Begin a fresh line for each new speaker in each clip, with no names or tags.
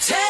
Take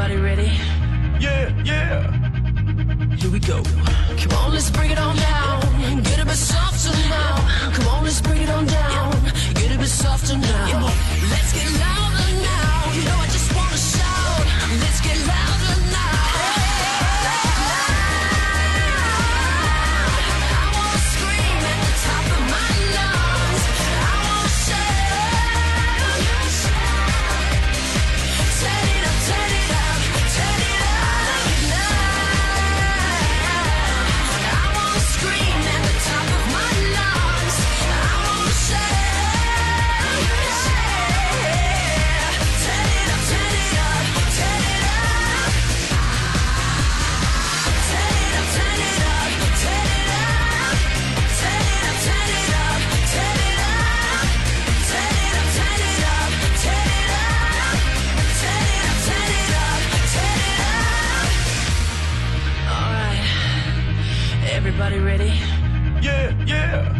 Everybody ready?
Yeah, yeah.
Here we go. Come on, let's bring it on down. Get a bit softer now. Come on, let's. Everybody ready?
Yeah, yeah.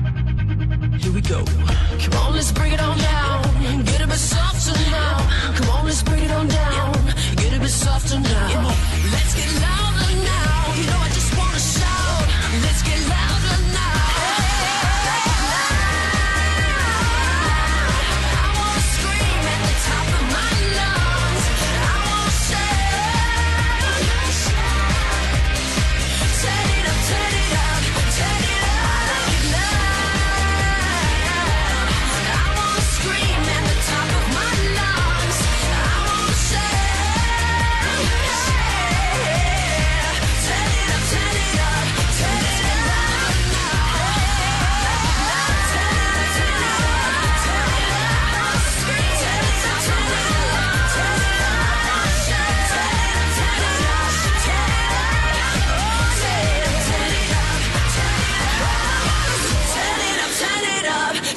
Here we go. Come on, let's bring it on down. Get a bit softer now. Come on, let's bring it on down. Get a bit softer now. Let's get loud.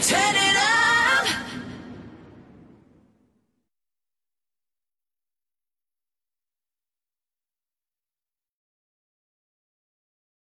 turning